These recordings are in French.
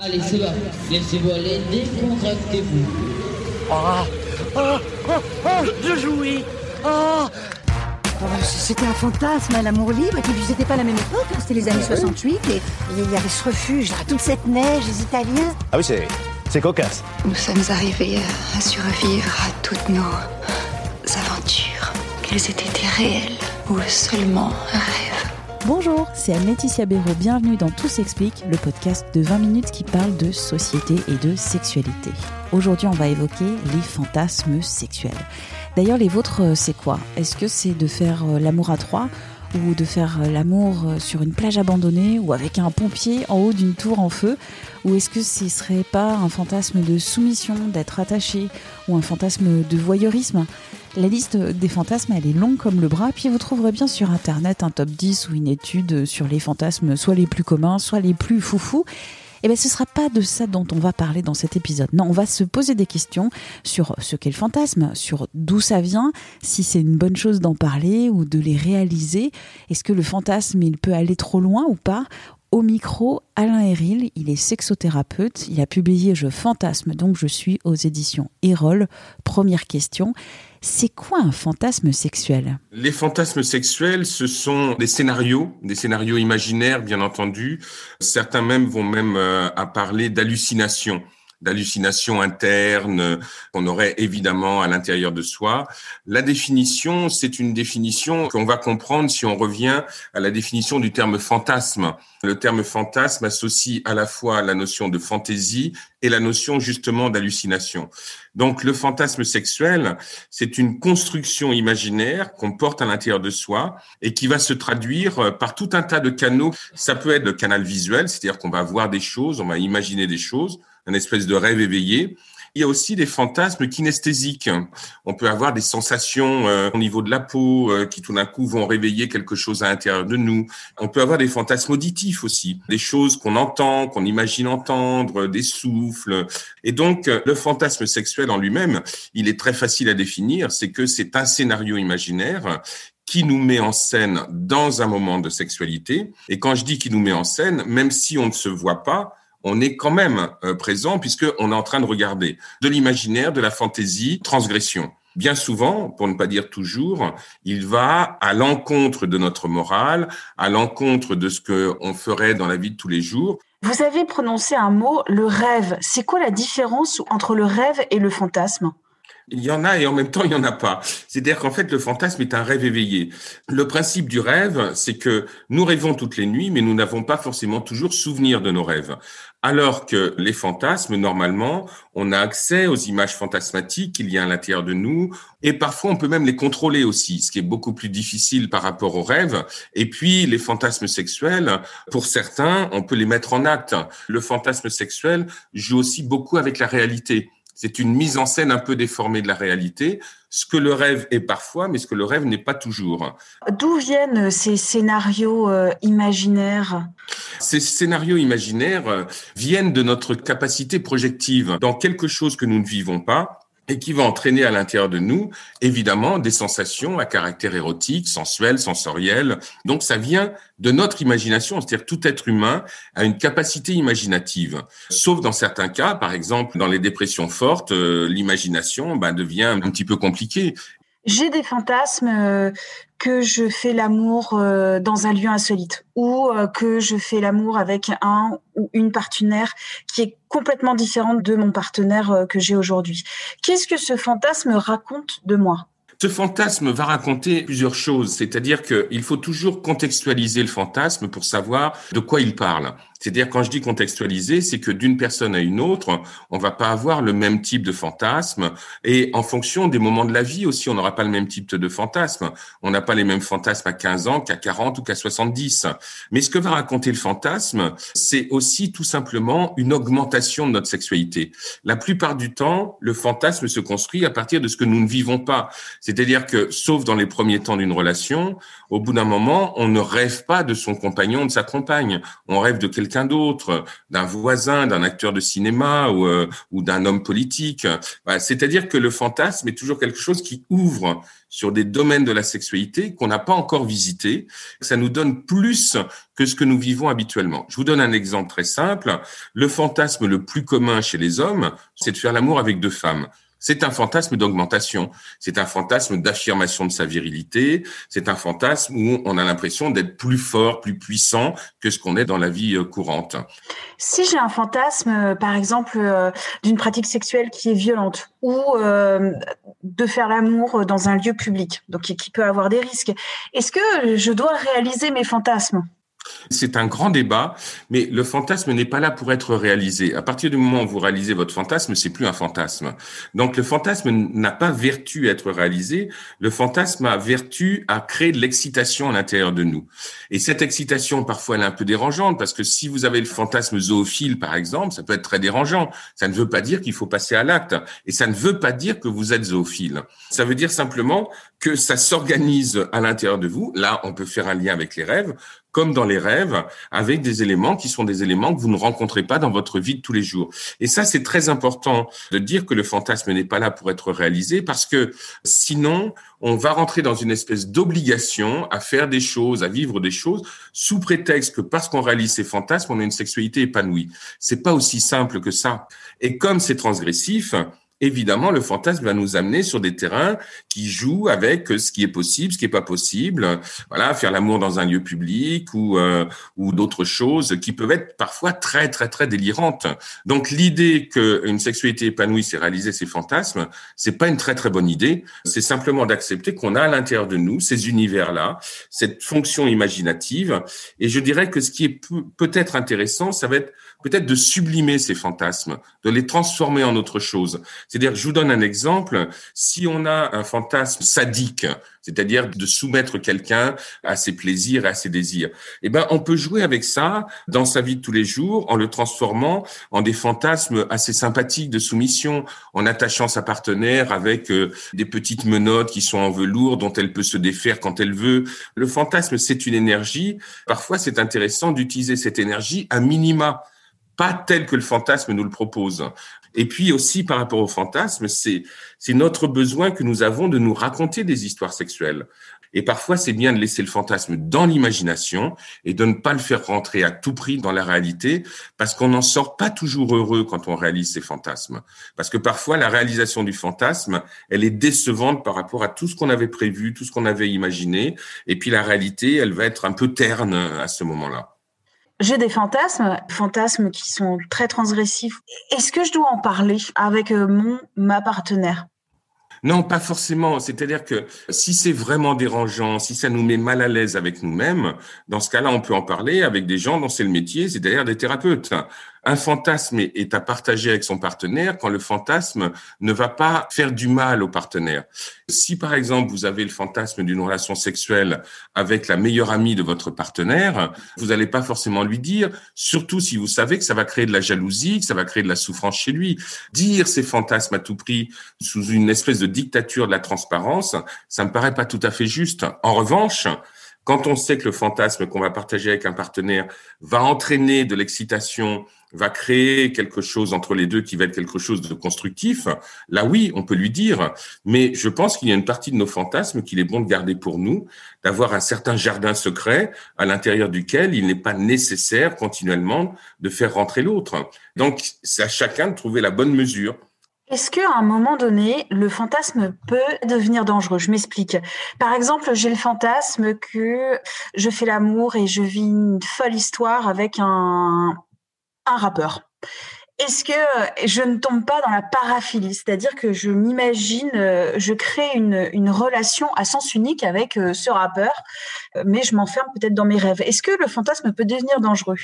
Allez, c'est bon. Laissez-vous aller, décontractez-vous. Ah, ah, ah, ah, je jouis. Ah. Oh, C'était un fantasme, l'amour libre, et puis c'était pas la même époque, hein, c'était les années 68, et il y avait ce refuge, toute cette neige, les Italiens. Ah oui, c'est, c'est cocasse. Nous sommes arrivés à, à survivre à toutes nos aventures, qu'elles étaient réelles ou seulement un rêve. Bonjour, c'est Anne-Laetitia Béraud. Bienvenue dans Tout s'explique, le podcast de 20 minutes qui parle de société et de sexualité. Aujourd'hui, on va évoquer les fantasmes sexuels. D'ailleurs, les vôtres, euh, c'est quoi? Est-ce que c'est de faire euh, l'amour à trois? Ou de faire euh, l'amour sur une plage abandonnée ou avec un pompier en haut d'une tour en feu Ou est-ce que ce serait pas un fantasme de soumission, d'être attaché ou un fantasme de voyeurisme? La liste des fantasmes, elle est longue comme le bras, puis vous trouverez bien sur internet un top 10 ou une étude sur les fantasmes, soit les plus communs, soit les plus foufous. Eh bien, ce ne sera pas de ça dont on va parler dans cet épisode. Non, on va se poser des questions sur ce qu'est le fantasme, sur d'où ça vient, si c'est une bonne chose d'en parler ou de les réaliser. Est-ce que le fantasme, il peut aller trop loin ou pas? Au micro, Alain Héril, il est sexothérapeute, il a publié Je fantasme, donc je suis aux éditions Erol. Première question, c'est quoi un fantasme sexuel? Les fantasmes sexuels, ce sont des scénarios, des scénarios imaginaires, bien entendu. Certains même vont même euh, à parler d'hallucinations d'hallucinations internes qu'on aurait évidemment à l'intérieur de soi. La définition, c'est une définition qu'on va comprendre si on revient à la définition du terme fantasme. Le terme fantasme associe à la fois la notion de fantaisie et la notion justement d'hallucination. Donc le fantasme sexuel, c'est une construction imaginaire qu'on porte à l'intérieur de soi et qui va se traduire par tout un tas de canaux. Ça peut être le canal visuel, c'est-à-dire qu'on va voir des choses, on va imaginer des choses un espèce de rêve éveillé. Il y a aussi des fantasmes kinesthésiques. On peut avoir des sensations euh, au niveau de la peau euh, qui tout d'un coup vont réveiller quelque chose à l'intérieur de nous. On peut avoir des fantasmes auditifs aussi, des choses qu'on entend, qu'on imagine entendre, des souffles. Et donc le fantasme sexuel en lui-même, il est très facile à définir, c'est que c'est un scénario imaginaire qui nous met en scène dans un moment de sexualité. Et quand je dis qui nous met en scène, même si on ne se voit pas, on est quand même euh, présent puisqu'on est en train de regarder de l'imaginaire, de la fantaisie, transgression. Bien souvent, pour ne pas dire toujours, il va à l'encontre de notre morale, à l'encontre de ce qu'on ferait dans la vie de tous les jours. Vous avez prononcé un mot, le rêve. C'est quoi la différence entre le rêve et le fantasme? Il y en a et en même temps il y en a pas. C'est-à-dire qu'en fait le fantasme est un rêve éveillé. Le principe du rêve, c'est que nous rêvons toutes les nuits, mais nous n'avons pas forcément toujours souvenir de nos rêves. Alors que les fantasmes, normalement, on a accès aux images fantasmatiques qu'il y a à l'intérieur de nous, et parfois on peut même les contrôler aussi, ce qui est beaucoup plus difficile par rapport aux rêves. Et puis les fantasmes sexuels, pour certains, on peut les mettre en acte. Le fantasme sexuel joue aussi beaucoup avec la réalité. C'est une mise en scène un peu déformée de la réalité, ce que le rêve est parfois, mais ce que le rêve n'est pas toujours. D'où viennent ces scénarios euh, imaginaires? Ces scénarios imaginaires euh, viennent de notre capacité projective dans quelque chose que nous ne vivons pas et qui va entraîner à l'intérieur de nous, évidemment, des sensations à caractère érotique, sensuel, sensoriel. Donc, ça vient de notre imagination, c'est-à-dire tout être humain a une capacité imaginative. Sauf dans certains cas, par exemple, dans les dépressions fortes, euh, l'imagination ben, devient un petit peu compliquée. J'ai des fantasmes euh, que je fais l'amour euh, dans un lieu insolite ou euh, que je fais l'amour avec un ou une partenaire qui est complètement différente de mon partenaire que j'ai aujourd'hui. Qu'est-ce que ce fantasme raconte de moi? Ce fantasme va raconter plusieurs choses, c'est-à-dire qu'il faut toujours contextualiser le fantasme pour savoir de quoi il parle. C'est-à-dire, quand je dis contextualiser, c'est que d'une personne à une autre, on va pas avoir le même type de fantasme. Et en fonction des moments de la vie aussi, on n'aura pas le même type de fantasme. On n'a pas les mêmes fantasmes à 15 ans qu'à 40 ou qu'à 70. Mais ce que va raconter le fantasme, c'est aussi tout simplement une augmentation de notre sexualité. La plupart du temps, le fantasme se construit à partir de ce que nous ne vivons pas. C'est-à-dire que, sauf dans les premiers temps d'une relation, au bout d'un moment, on ne rêve pas de son compagnon, de sa compagne. On rêve de quelqu'un d'autre, d'un voisin, d'un acteur de cinéma ou, euh, ou d'un homme politique. C'est-à-dire que le fantasme est toujours quelque chose qui ouvre sur des domaines de la sexualité qu'on n'a pas encore visités. Ça nous donne plus que ce que nous vivons habituellement. Je vous donne un exemple très simple. Le fantasme le plus commun chez les hommes, c'est de faire l'amour avec deux femmes. C'est un fantasme d'augmentation, c'est un fantasme d'affirmation de sa virilité, c'est un fantasme où on a l'impression d'être plus fort, plus puissant que ce qu'on est dans la vie euh, courante. Si j'ai un fantasme, euh, par exemple, euh, d'une pratique sexuelle qui est violente ou de faire l'amour dans un lieu public, donc qui peut avoir des risques, est-ce que je dois réaliser mes fantasmes? C'est un grand débat, mais le fantasme n'est pas là pour être réalisé. À partir du moment où vous réalisez votre fantasme, c'est plus un fantasme. Donc le fantasme n'a pas vertu à être réalisé, le fantasme a vertu à créer de l'excitation à l'intérieur de nous. Et cette excitation, parfois, elle est un peu dérangeante, parce que si vous avez le fantasme zoophile, par exemple, ça peut être très dérangeant. Ça ne veut pas dire qu'il faut passer à l'acte, et ça ne veut pas dire que vous êtes zoophile. Ça veut dire simplement que ça s'organise à l'intérieur de vous. Là, on peut faire un lien avec les rêves comme dans les rêves, avec des éléments qui sont des éléments que vous ne rencontrez pas dans votre vie de tous les jours. Et ça, c'est très important de dire que le fantasme n'est pas là pour être réalisé, parce que sinon, on va rentrer dans une espèce d'obligation à faire des choses, à vivre des choses, sous prétexte que parce qu'on réalise ces fantasmes, on a une sexualité épanouie. C'est pas aussi simple que ça. Et comme c'est transgressif, évidemment, le fantasme va nous amener sur des terrains qui jouent avec ce qui est possible, ce qui est pas possible. Voilà, faire l'amour dans un lieu public ou euh, ou d'autres choses qui peuvent être parfois très très très délirantes. Donc l'idée qu'une sexualité épanouie, c'est réaliser ses fantasmes, c'est pas une très très bonne idée. C'est simplement d'accepter qu'on a à l'intérieur de nous ces univers-là, cette fonction imaginative. Et je dirais que ce qui est peut-être intéressant, ça va être peut-être de sublimer ces fantasmes, de les transformer en autre chose. C'est-à-dire, je vous donne un exemple, si on a un fantasme sadique, c'est-à-dire de soumettre quelqu'un à ses plaisirs et à ses désirs, eh ben, on peut jouer avec ça dans sa vie de tous les jours en le transformant en des fantasmes assez sympathiques de soumission, en attachant sa partenaire avec euh, des petites menottes qui sont en velours dont elle peut se défaire quand elle veut. Le fantasme, c'est une énergie. Parfois, c'est intéressant d'utiliser cette énergie à minima pas tel que le fantasme nous le propose. Et puis aussi par rapport au fantasme, c'est notre besoin que nous avons de nous raconter des histoires sexuelles. Et parfois, c'est bien de laisser le fantasme dans l'imagination et de ne pas le faire rentrer à tout prix dans la réalité, parce qu'on n'en sort pas toujours heureux quand on réalise ces fantasmes. Parce que parfois, la réalisation du fantasme, elle est décevante par rapport à tout ce qu'on avait prévu, tout ce qu'on avait imaginé, et puis la réalité, elle va être un peu terne à ce moment-là. J'ai des fantasmes, fantasmes qui sont très transgressifs. Est-ce que je dois en parler avec euh, mon ma partenaire? Non, pas forcément. C'est-à-dire que si c'est vraiment dérangeant, si ça nous met mal à l'aise avec nous-mêmes, dans ce cas-là, on peut en parler avec des gens dont c'est le métier, c'est-à-dire des thérapeutes. Un fantasme est à partager avec son partenaire quand le fantasme ne va pas faire du mal au partenaire. Si par exemple vous avez le fantasme d'une relation sexuelle avec la meilleure amie de votre partenaire, vous n'allez pas forcément lui dire, surtout si vous savez que ça va créer de la jalousie, que ça va créer de la souffrance chez lui. Dire ces fantasmes à tout prix sous une espèce de dictature de la transparence, ça me paraît pas tout à fait juste. En revanche, quand on sait que le fantasme qu'on va partager avec un partenaire va entraîner de l'excitation, va créer quelque chose entre les deux qui va être quelque chose de constructif, là oui, on peut lui dire. Mais je pense qu'il y a une partie de nos fantasmes qu'il est bon de garder pour nous, d'avoir un certain jardin secret à l'intérieur duquel il n'est pas nécessaire continuellement de faire rentrer l'autre. Donc c'est à chacun de trouver la bonne mesure. Est-ce qu'à un moment donné, le fantasme peut devenir dangereux? Je m'explique. Par exemple, j'ai le fantasme que je fais l'amour et je vis une folle histoire avec un, un rappeur. Est-ce que je ne tombe pas dans la paraphilie? C'est-à-dire que je m'imagine, je crée une, relation à sens unique avec ce rappeur, mais je m'enferme peut-être dans mes rêves. Est-ce que le fantasme peut devenir dangereux?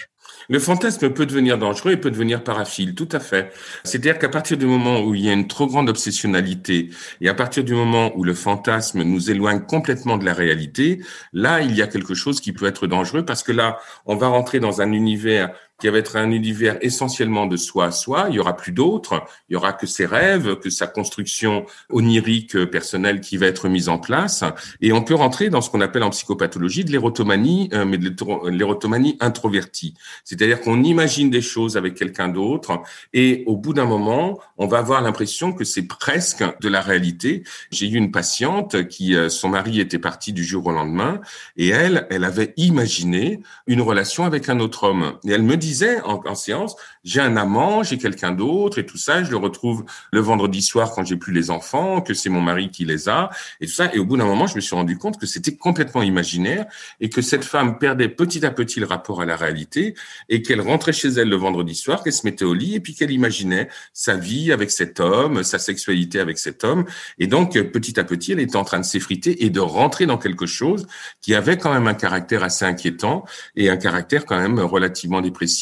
Le fantasme peut devenir dangereux et peut devenir paraphile, tout à fait. C'est-à-dire qu'à partir du moment où il y a une trop grande obsessionnalité et à partir du moment où le fantasme nous éloigne complètement de la réalité, là, il y a quelque chose qui peut être dangereux parce que là, on va rentrer dans un univers qui va être un univers essentiellement de soi à soi. Il y aura plus d'autres. Il y aura que ses rêves, que sa construction onirique personnelle qui va être mise en place. Et on peut rentrer dans ce qu'on appelle en psychopathologie de l'érotomanie, euh, mais de l'érotomanie introvertie. C'est-à-dire qu'on imagine des choses avec quelqu'un d'autre et au bout d'un moment, on va avoir l'impression que c'est presque de la réalité. J'ai eu une patiente qui, euh, son mari était parti du jour au lendemain et elle, elle avait imaginé une relation avec un autre homme. Et elle me disait disait en, séance, j'ai un amant, j'ai quelqu'un d'autre et tout ça, je le retrouve le vendredi soir quand j'ai plus les enfants, que c'est mon mari qui les a et tout ça. Et au bout d'un moment, je me suis rendu compte que c'était complètement imaginaire et que cette femme perdait petit à petit le rapport à la réalité et qu'elle rentrait chez elle le vendredi soir, qu'elle se mettait au lit et puis qu'elle imaginait sa vie avec cet homme, sa sexualité avec cet homme. Et donc, petit à petit, elle était en train de s'effriter et de rentrer dans quelque chose qui avait quand même un caractère assez inquiétant et un caractère quand même relativement dépressif.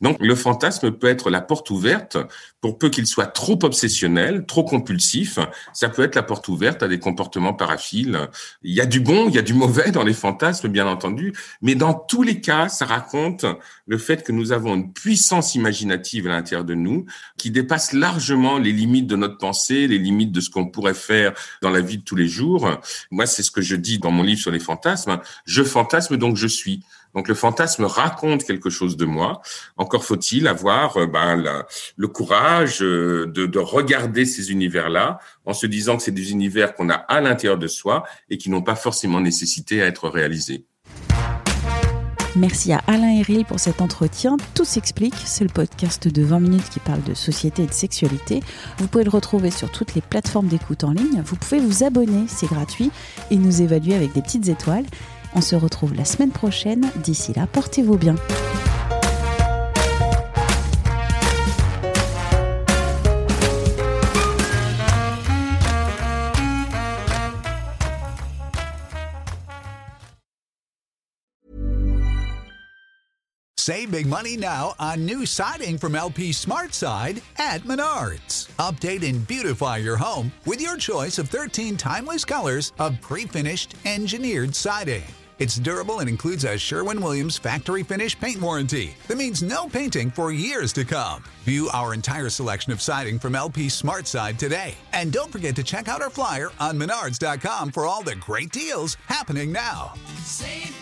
Donc le fantasme peut être la porte ouverte, pour peu qu'il soit trop obsessionnel, trop compulsif, ça peut être la porte ouverte à des comportements paraphiles. Il y a du bon, il y a du mauvais dans les fantasmes, bien entendu, mais dans tous les cas, ça raconte le fait que nous avons une puissance imaginative à l'intérieur de nous qui dépasse largement les limites de notre pensée, les limites de ce qu'on pourrait faire dans la vie de tous les jours. Moi, c'est ce que je dis dans mon livre sur les fantasmes. Je fantasme, donc je suis. Donc le fantasme raconte quelque chose de moi. Encore faut-il avoir euh, ben, le courage euh, de, de regarder ces univers-là en se disant que c'est des univers qu'on a à l'intérieur de soi et qui n'ont pas forcément nécessité à être réalisés. Merci à Alain Héril pour cet entretien. Tout s'explique, c'est le podcast de 20 minutes qui parle de société et de sexualité. Vous pouvez le retrouver sur toutes les plateformes d'écoute en ligne. Vous pouvez vous abonner, c'est gratuit, et nous évaluer avec des petites étoiles. On se retrouve la semaine prochaine. D'ici là, portez-vous bien. Save big money now on new siding from LP Smart Side at Menards. Update and beautify your home with your choice of 13 timeless colors of pre finished engineered siding. It's durable and includes a Sherwin Williams factory finish paint warranty that means no painting for years to come. View our entire selection of siding from LP Smart Side today. And don't forget to check out our flyer on menards.com for all the great deals happening now. Save